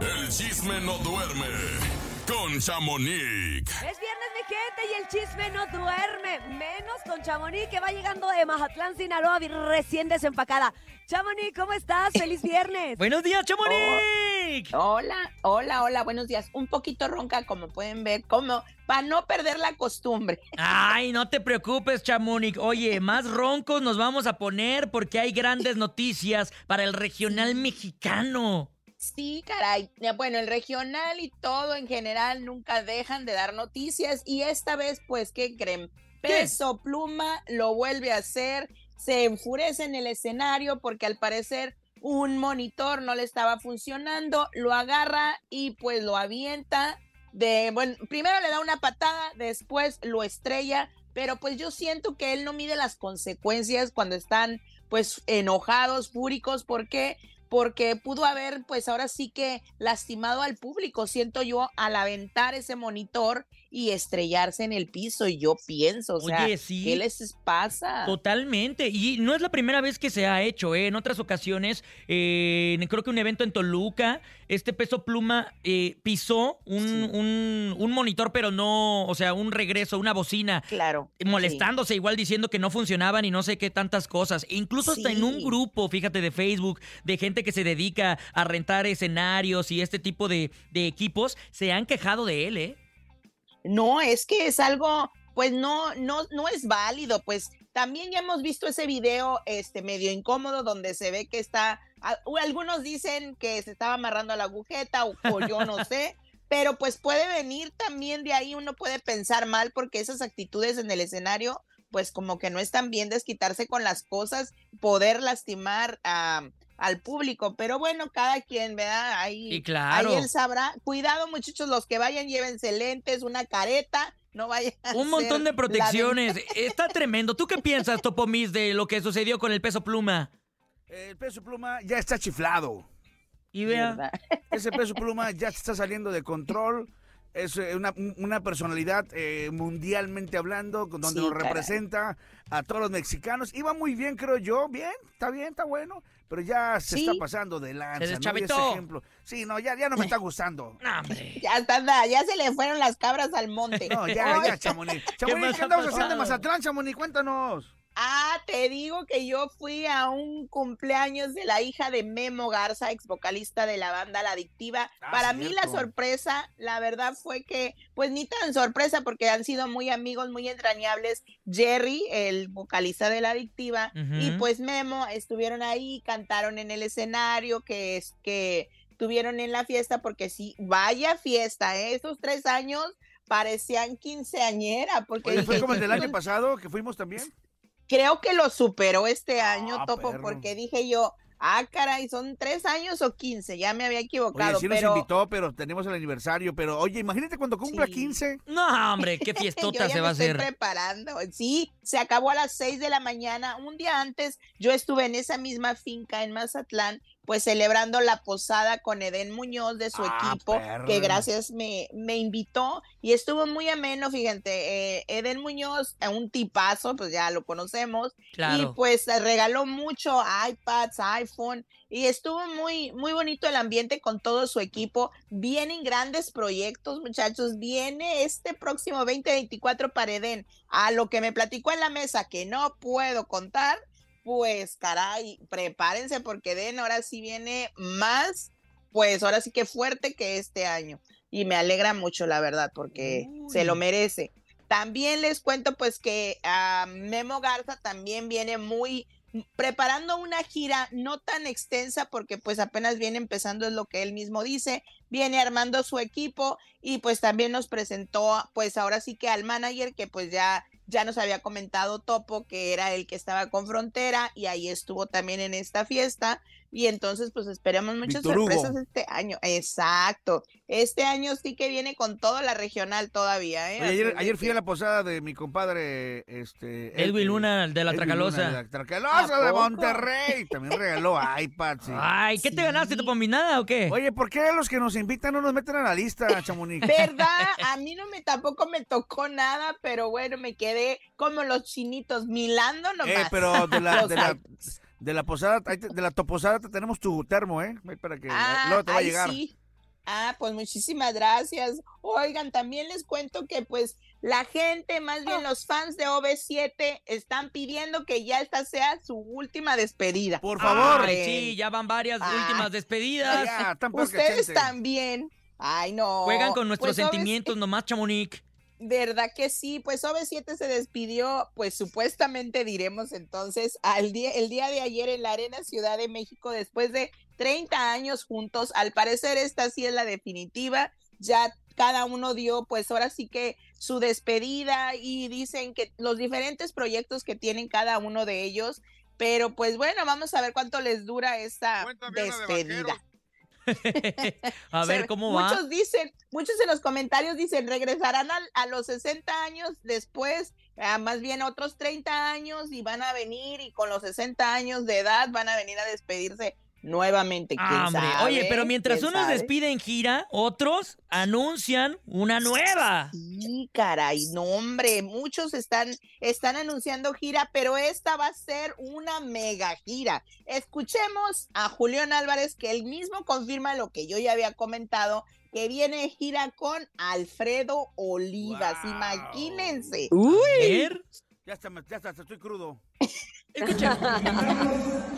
El chisme no duerme con Chamonix. Es viernes, mi gente, y el chisme no duerme. Menos con Chamonix, que va llegando de Mazatlán, Sinaloa, recién desempacada. Chamonix, ¿cómo estás? ¡Feliz viernes! Buenos días, Chamonix. Hola, hola, hola, buenos días. Un poquito ronca, como pueden ver, como para no perder la costumbre. Ay, no te preocupes, Chamonix. Oye, más roncos nos vamos a poner porque hay grandes noticias para el regional mexicano. Sí, caray. Ya, Bueno, el regional y todo en general nunca dejan de dar noticias y esta vez, pues, ¿qué creen? Peso Pluma lo vuelve a hacer, se enfurece en el escenario porque al parecer un monitor no le estaba funcionando, lo agarra y pues lo avienta de, bueno, primero le da una patada, después lo estrella, pero pues yo siento que él no mide las consecuencias cuando están pues enojados, fúricos, porque porque pudo haber, pues ahora sí que lastimado al público, siento yo, al aventar ese monitor y estrellarse en el piso. Y yo pienso, o sea, Oye, sí. ¿qué les pasa? Totalmente. Y no es la primera vez que se ha hecho, ¿eh? En otras ocasiones, eh, creo que un evento en Toluca, este peso pluma eh, pisó un, Sí. un- un monitor, pero no, o sea, un regreso, una bocina. Claro. molestándose, igual diciendo que no funcionaban y no sé qué tantas cosas. E incluso hasta en un grupo, fíjate, de Facebook, de gente que se dedica a rentar escenarios y este tipo de, de equipos, se han quejado de él, ¿eh? No, es que es algo, pues no, no, no es válido, pues también ya hemos visto ese video, este, medio incómodo, donde se ve que está, a- u- algunos dicen que se estaba amarrando a la agujeta, o, o yo no sé, pero pues puede venir también de ahí, uno puede pensar mal, porque esas actitudes en el escenario, pues como que no están bien desquitarse con las cosas, poder lastimar a al público, pero bueno, cada quien, ¿verdad? Ahí, Y claro. Ahí él sabrá. Cuidado, muchachos, los que vayan, llévense lentes, una careta, no vayan a Un montón de protecciones. Está tremendo. ¿Tú qué piensas, Topo Miss, de lo que sucedió con el peso pluma? El peso pluma ya está chiflado. Y vea. verdad. Ese peso pluma ya está saliendo de control. Es eh, una, una personalidad eh, mundialmente hablando, con donde Sí, nos caray. representa a todos los mexicanos. Iba muy bien, creo yo. Bien, está bien, está bueno. Pero ya se Sí. está pasando de lanza. Se ¿no? Ese ejemplo. Sí, no, ya, ya no me está gustando. No, hombre. Ya está, anda, ya se le fueron las cabras al monte. No, ya, ya, Chamonix. Chamonix, más ¿qué ha andamos haciendo en? Mazatlán, Chamonix? Cuéntanos. Ah, te digo que yo fui a un cumpleaños de la hija de Memo Garza, ex vocalista de la banda La Adictiva. Ah, Para mí la sorpresa, la verdad fue que, pues ni tan sorpresa porque han sido muy amigos, muy entrañables. Jerry, el vocalista de La Adictiva, y pues Memo estuvieron ahí, cantaron en el escenario que es que tuvieron en la fiesta porque sí, vaya fiesta, ¿eh? Esos tres años parecían quinceañera porque Oye, fue como el del año "Son pasado que fuimos también. Creo que lo superó este año, Ah, Topo, perro. porque dije yo, ah, caray, son tres años o quince, ya me había Oye, equivocado, sí nos invitó, pero tenemos el aniversario. Pero, oye, imagínate cuando cumpla Sí. 15. No, hombre, qué yo fiestota ya se me va a hacer. preparando. Sí, se acabó a las seis de la mañana. Un día antes, yo estuve en esa misma finca en Mazatlán, pues celebrando la posada con Eden Muñoz de su Ah, equipo, perra. que gracias me, me invitó y estuvo muy ameno, fíjate, eh, Eden Muñoz, eh, un tipazo, pues ya lo conocemos, y pues eh, regaló mucho iPads, iPhone y estuvo muy muy bonito el ambiente con todo su equipo. Vienen grandes proyectos, muchachos. Viene este próximo 2024 para Eden. A lo que me platicó en la mesa que no puedo contar, pues caray, prepárense porque Eden ahora sí viene más pues ahora sí que fuerte que este año. Y me alegra mucho, la verdad, porque se lo merece. También les cuento pues que ah, Memo Garza también viene muy preparando una gira no tan extensa porque pues apenas viene empezando es lo que él mismo dice, viene armando su equipo y pues también nos presentó pues ahora sí que al manager que pues ya ya nos había comentado Topo que era el que estaba con Frontera y ahí estuvo también en esta fiesta y entonces pues esperemos muchas Hugo. sorpresas este año. Exacto. Este año sí que viene con todo la regional todavía, ¿eh? Oye, ayer, ayer fui a la posada de mi compadre, este... Edwin eh, Luna de la Edwin Tracalosa. Luna de la Tracalosa ¿A de? Monterrey. También regaló iPad, sí. Ay, ¿qué te Sí. ganaste, Topo Miss? ¿Nada o qué? Oye, ¿por qué los que nos invitan no nos meten a la lista, Chamonix? ¿Verdad? A mí no me tampoco me tocó nada, pero bueno, me quedé como los chinitos, milando nomás. Eh, pero de la, de la, iPads. De la posada, de la toposada te tenemos tu termo, ¿eh? Para que Ah, luego te va a llegar. sí. Ah, pues muchísimas gracias. Oigan, también les cuento que pues la gente, más bien los fans de OV7, están pidiendo que ya esta sea su última despedida. Por favor. Ay, sí, ya van varias Ah. últimas despedidas. Ya, Ustedes también. Ay, no. Juegan con nuestros Pues, OV7 sentimientos nomás, Chamonix. ¿Verdad que sí? Pues OV7 se despidió, pues supuestamente diremos entonces, al día, el día de ayer en la Arena Ciudad de México, después de 30 años juntos. Al parecer esta sí es la definitiva. Ya cada uno dio, pues ahora sí que su despedida y dicen que los diferentes proyectos que tienen cada uno de ellos. Pero pues bueno, vamos a ver cuánto les dura esta despedida. a ver cómo va. Muchos dicen, muchos en los comentarios dicen, regresarán al- a, los 60 años después, ah, más bien otros 30 años y van a venir y con los 60 años de edad van a venir a despedirse nuevamente. ¿Quién Ah, sabe? Oye, pero mientras ¿Quién unos sabe? despiden en gira, otros anuncian una nueva. Sí, caray, no, hombre, muchos están, están anunciando gira, pero esta va a ser una mega gira. Escuchemos a Julián Álvarez, que él mismo confirma lo que yo ya había comentado, que viene gira con Alfredo Olivas, Wow. imagínense. A ver. Ya está, ya está, estoy crudo.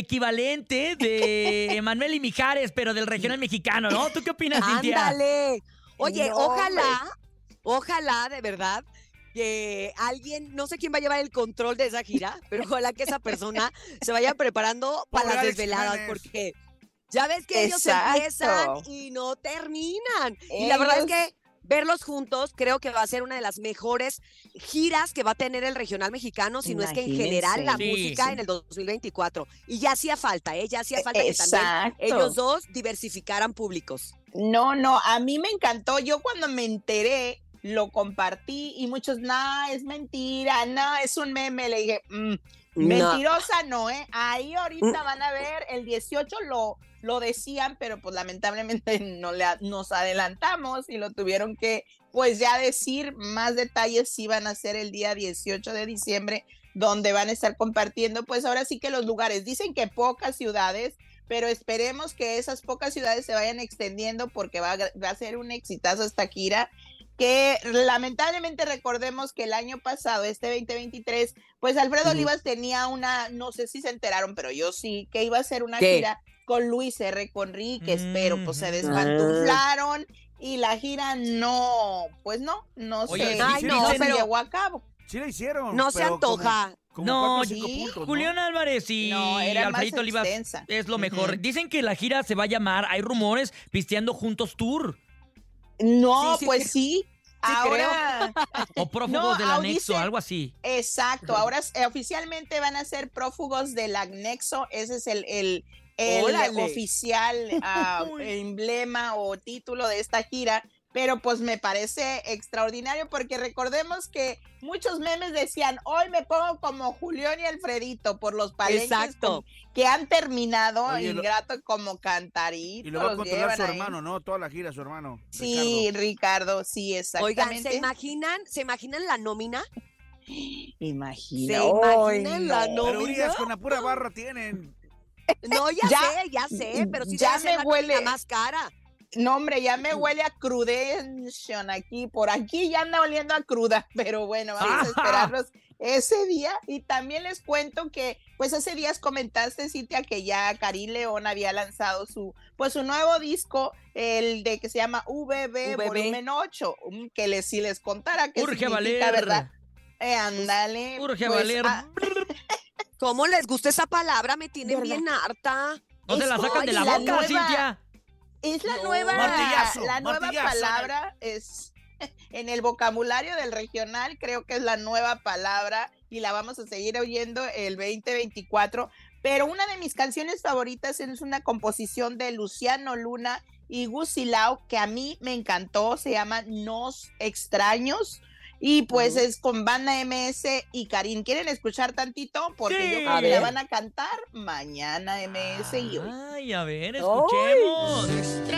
equivalente de Emanuel y Mijares, pero del regional mexicano, ¿no? ¿Tú qué opinas, Cintia? Ándale. Oye, No, ojalá, ojalá de verdad que alguien, no sé quién va a llevar el control de esa gira, pero ojalá que esa persona se vaya preparando para las desveladas, Jiménez. porque ya ves que ellos empiezan y no terminan. Y la verdad es que verlos juntos creo que va a ser una de las mejores giras que va a tener el regional mexicano, si no es que en general la. Sí, música sí. en el 2024. Y ya hacía falta, ¿eh? Ya hacía falta que también Exacto. ellos dos diversificaran públicos. No, no, a mí me encantó. Yo cuando me enteré, lo compartí y muchos, no, es mentira, no, es un meme. Le dije, "Mm, mentirosa no, ¿eh? Ahí ahorita van a ver, el 18 lo, lo decían, pero pues lamentablemente no le, nos adelantamos y lo tuvieron que, pues ya decir más detalles si van a ser el día 18 de diciembre, donde van a estar compartiendo, pues ahora sí que los lugares. Dicen que pocas ciudades pero esperemos que esas pocas ciudades se vayan extendiendo porque va a, va a ser un exitazo esta gira que lamentablemente recordemos que el año pasado, este 2023, pues Alfredo. Olivas tenía una, no sé si se enteraron, pero yo sí, que iba a ser una ¿Qué? gira con Luis R. Conríquez, pero pues se Ujú. despantuflaron y la gira no, pues no, no Oye, se, Ay, no no, se pero- llevó a cabo. Sí la hicieron. No se como- antoja. Como, No, cuatro o cinco sí, puntos, ¿no? Julián Álvarez y No, era más Alfredito Olivas es lo mejor. Dicen que la gira se va a llamar, hay rumores, Pisteando Juntos Tour No, Sí, sí, pues sí. sí. Ahora, o Prófugos No, del Anexo, dice- algo así. Exacto, ahora eh, oficialmente van a ser prófugos del anexo, ese es el, el, el oficial ah, emblema o título de esta gira, pero pues me parece extraordinario porque recordemos que muchos memes decían, hoy me pongo como Julián y Alfredito por los palenques Exacto. con- que han terminado, Oye, lo- ingrato como cantarito. Y lo va a controlar su ahí. hermano, ¿no? Toda la gira, su hermano. Sí, Ricardo, sí, Oigan, exactamente. ¿se imaginan, ¿se imaginan la nómina? Imagina. ¿Se imaginan la no. Pero nómina? Urias con la pura barra tienen. No, ya, Ya- sé, ya sé, pero sí ya ser me la más cara. No, hombre, ya me huele a crudention aquí. Por aquí ya anda oliendo a cruda. Pero bueno, vamos a esperarlos ese día. Y también les cuento que, pues hace días comentaste, Cintia, que ya Karim León había lanzado su, pues su nuevo disco, el de que se llama VB, VB. Volumen 8. um, Que les, si les contara que Urge valer. ¿verdad? Eh, ándale. Urge pues, valer. ah, ¿Cómo les gusta esa palabra? Me tienen ¿Verdad? bien harta. Se la sacan de la boca, nueva- Cintia. Es la No. nueva, Martillazo, la nueva martillazo. palabra es en el vocabulario del regional, creo que es la nueva palabra y la vamos a seguir oyendo el 2024. Pero una de mis canciones favoritas es una composición de Luciano Luna y Gusilao, que a mí me encantó, se llama Nos Extraños. Y pues es con banda MS y Karim. ¿Quieren escuchar tantito? Porque Sí. yo creo que la van a cantar mañana MS y hoy. Ay, a ver, escuchemos. Te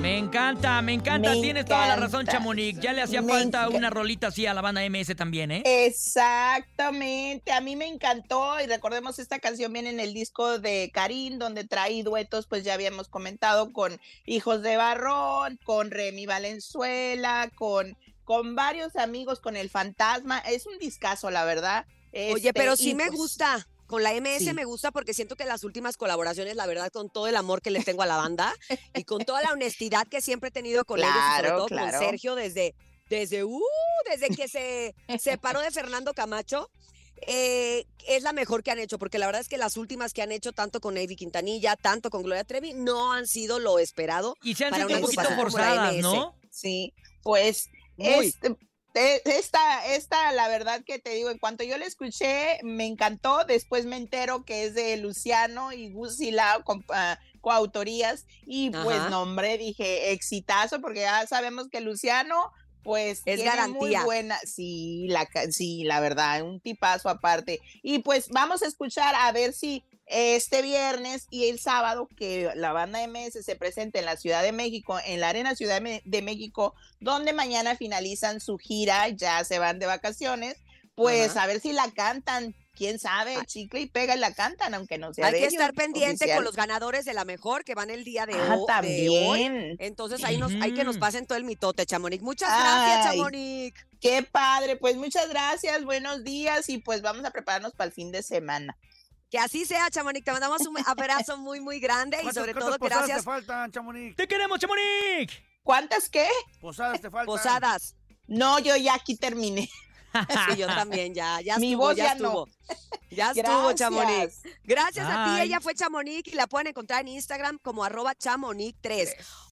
Me encanta, me encanta. Me Tienes toda la razón. Chamonix. Ya le hacía Me falta una rolita así a la banda MS también, ¿eh? Exactamente, a mí me encantó y recordemos esta canción viene en el disco de Karim donde trae duetos, pues ya habíamos comentado con Hijos de Barrón, con Remy Valenzuela, con con varios amigos, con El Fantasma, es un discazo la verdad. Oye, Este, pero y sí me pues, gusta. Con la MS Sí. me gusta porque siento que las últimas colaboraciones, la verdad, con todo el amor que les tengo a la banda y con toda la honestidad que siempre he tenido con ellos y sobre todo claro. con Sergio desde, desde, uh, desde que se separó de Fernando Camacho. eh, es la mejor que han hecho, porque la verdad es que las últimas que han hecho, tanto con Navy Quintanilla, tanto con Gloria Trevi, no han sido lo esperado. Y se han para un poquito forzadas. ¿no? Sí, pues Muy. este, esta, esta, la verdad que te digo, en cuanto yo la escuché, me encantó. Después me entero que es de Luciano y Lao con ah, coautorías. Y pues, Ajá. nombre, dije exitazo, porque ya sabemos que Luciano, pues, Es tiene garantía. muy buena. Sí, la, sí, la verdad, un tipazo aparte. Y pues, vamos a escuchar a ver si este viernes y el sábado que la banda MS se presenta en la Ciudad de México, en la Arena Ciudad de México, donde mañana finalizan su gira, ya se van de vacaciones, pues Ajá. a ver si la cantan, quién sabe, chicle y pega y la cantan, aunque no sea Hay de que ellos, estar pendiente oficial. con los ganadores de la mejor que van el día de, Ah, de hoy. también. Entonces ahí nos, hay que nos pasen todo el mitote, Chamonix. Muchas gracias, Ay. Chamonix. Qué padre, pues muchas gracias, buenos días y pues vamos a prepararnos para el fin de semana. Que así sea, Chamonix. Te mandamos un abrazo muy, muy grande y ¿Cuántas- sobre cuántas todo posadas gracias. te faltan, Chamonix? ¡Te queremos, Chamonix! ¿Cuántas qué? Posadas te faltan. Posadas. No, yo ya aquí terminé. Sí, yo también, ya, ya Mi estuvo, voz ya ya no. estuvo. Ya estuvo, Chamonix. Gracias. Gracias a ti, ella fue Chamonix y la pueden encontrar en Instagram como arroba chamonix3.